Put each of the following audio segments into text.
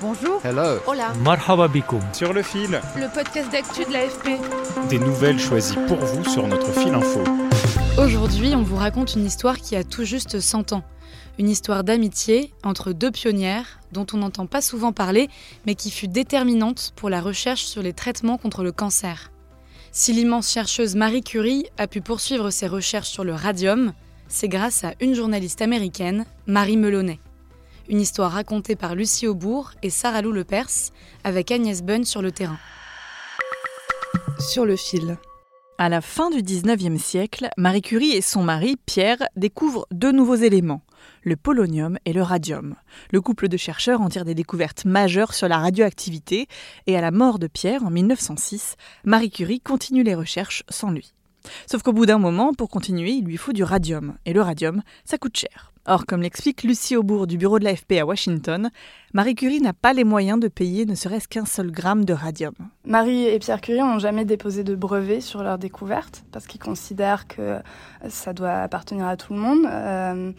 Bonjour. Hello. Hola. Marhaba bikoum. Sur le fil, Le podcast d'actu de l'AFP. des nouvelles choisies pour vous sur notre fil info. Aujourd'hui, on vous raconte une histoire qui a tout juste 100 ans. Une histoire d'amitié entre deux pionnières dont on n'entend pas souvent parler, mais qui fut déterminante pour la recherche sur les traitements contre le cancer. Si l'immense chercheuse Marie Curie a pu poursuivre ses recherches sur le radium, c'est grâce à une journaliste américaine, Marie Melonnet. Une histoire racontée par Lucie Aubourg et Sarah Lou Lepers, avec Agnès Bunn sur le terrain. Sur le fil. À la fin du 19e siècle, Marie Curie et son mari, Pierre, découvrent deux nouveaux éléments, le polonium et le radium. Le couple de chercheurs en tire des découvertes majeures sur la radioactivité et à la mort de Pierre en 1906, Marie Curie continue les recherches sans lui. Sauf qu'au bout d'un moment, pour continuer, il lui faut du radium. Et le radium, ça coûte cher. Or, comme l'explique Lucie Aubourg du bureau de l'AFP à Washington, Marie Curie n'a pas les moyens de payer ne serait-ce qu'un seul gramme de radium. Marie et Pierre Curie n'ont jamais déposé de brevet sur leur découverte parce qu'ils considèrent que ça doit appartenir à tout le monde. Euh,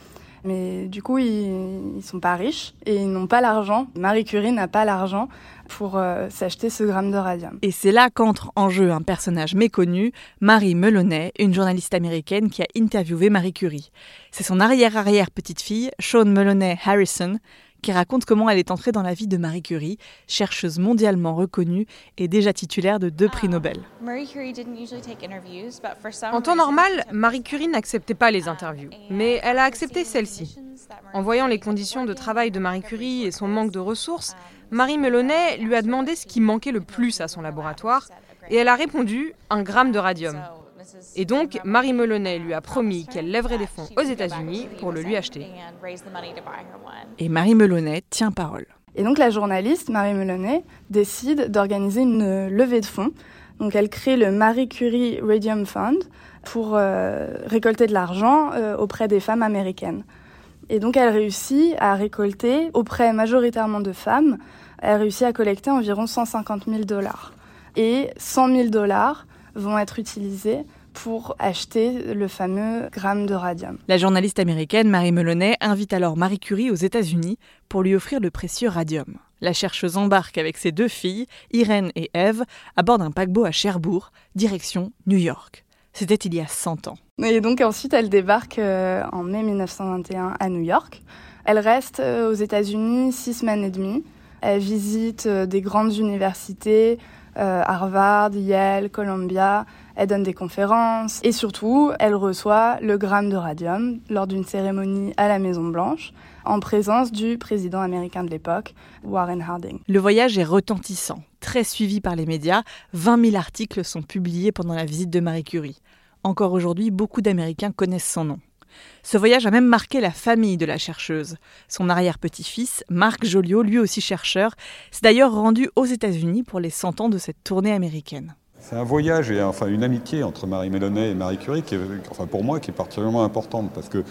mais du coup, ils, sont pas riches et ils n'ont pas l'argent. Marie Curie n'a pas l'argent pour euh, s'acheter ce gramme de radium. Et c'est là qu'entre en jeu un personnage méconnu, Marie Melonnet, une journaliste américaine qui a interviewé Marie Curie. C'est son arrière-arrière-petite-fille, Sean Melonnet Harrison, qui raconte comment elle est entrée dans la vie de Marie Curie, chercheuse mondialement reconnue et déjà titulaire de deux prix Nobel. En temps normal, Marie Curie n'acceptait pas les interviews, mais elle a accepté celle-ci. En voyant les conditions de travail de Marie Curie et son manque de ressources, Marie Melonnet lui a demandé ce qui manquait le plus à son laboratoire, et elle a répondu un gramme de radium. Et donc, Marie Melonnet lui a promis qu'elle lèverait des fonds aux États-Unis pour le lui acheter. Et Marie Melonnet tient parole. Et donc la journaliste, Marie Melonnet, décide d'organiser une levée de fonds. Donc elle crée le Marie Curie Radium Fund pour euh, récolter de l'argent euh, auprès des femmes américaines. Et donc elle réussit à récolter auprès majoritairement de femmes, elle réussit à collecter environ 150 000 dollars. Et 100 000 dollars vont être utilisés pour acheter le fameux gramme de radium. La journaliste américaine Marie Melonnet invite alors Marie Curie aux États-Unis pour lui offrir le précieux radium. La chercheuse embarque avec ses deux filles, Irène et Eve, à bord d'un paquebot à Cherbourg, direction New York. C'était il y a 100 ans. Et donc ensuite, elle débarque euh, en mai 1921 à New York. Elle reste euh, aux États-Unis six semaines et demie. Elle visite euh, des grandes universités, Harvard, Yale, Columbia. Elle donne des conférences et surtout, elle reçoit le gramme de radium lors d'une cérémonie à la Maison Blanche en présence du président américain de l'époque, Warren Harding. Le voyage est retentissant, très suivi par les médias. 20 000 articles sont publiés pendant la visite de Marie Curie. Encore aujourd'hui, beaucoup d'Américains connaissent son nom. Ce voyage a même marqué la famille de la chercheuse. Son arrière-petit-fils, Marc Joliot, lui aussi chercheur, s'est d'ailleurs rendu aux États-Unis pour les 100 ans de cette tournée américaine. C'est un voyage et enfin une amitié entre Marie Melonnet et Marie Curie qui est, enfin pour moi, qui est particulièrement importante parce que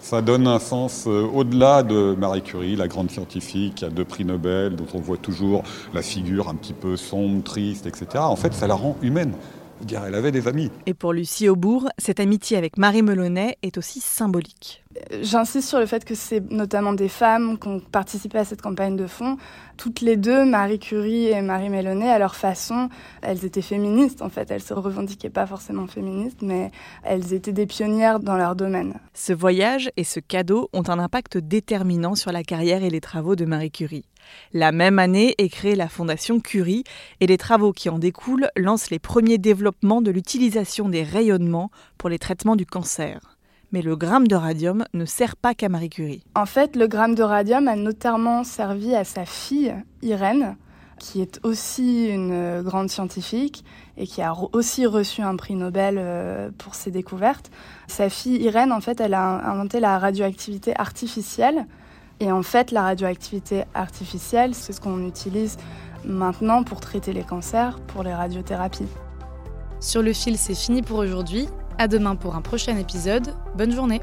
ça donne un sens euh, au-delà de Marie Curie, la grande scientifique qui a deux prix Nobel, dont on voit toujours la figure un petit peu sombre, triste, etc. En fait, ça la rend humaine. Elle avait des amis. Et pour Lucie Aubourg, cette amitié avec Marie Melonnet est aussi symbolique. J'insiste sur le fait que c'est notamment des femmes qui ont participé à cette campagne de fonds. Toutes les deux, Marie Curie et Marie Melonnet, à leur façon, elles étaient féministes en fait. Elles se revendiquaient pas forcément féministes, mais elles étaient des pionnières dans leur domaine. Ce voyage et ce cadeau ont un impact déterminant sur la carrière et les travaux de Marie Curie. La même année est créée la Fondation Curie et les travaux qui en découlent lancent les premiers développements de l'utilisation des rayonnements pour les traitements du cancer. Mais le gramme de radium ne sert pas qu'à Marie Curie. En fait, le gramme de radium a notamment servi à sa fille, Irène, qui est aussi une grande scientifique et qui a aussi reçu un prix Nobel euh, pour ses découvertes. Sa fille Irène, en fait, elle a inventé la radioactivité artificielle. Et en fait, la radioactivité artificielle, c'est ce qu'on utilise maintenant pour traiter les cancers, pour les radiothérapies. Sur le fil, c'est fini pour aujourd'hui. À demain pour un prochain épisode. Bonne journée.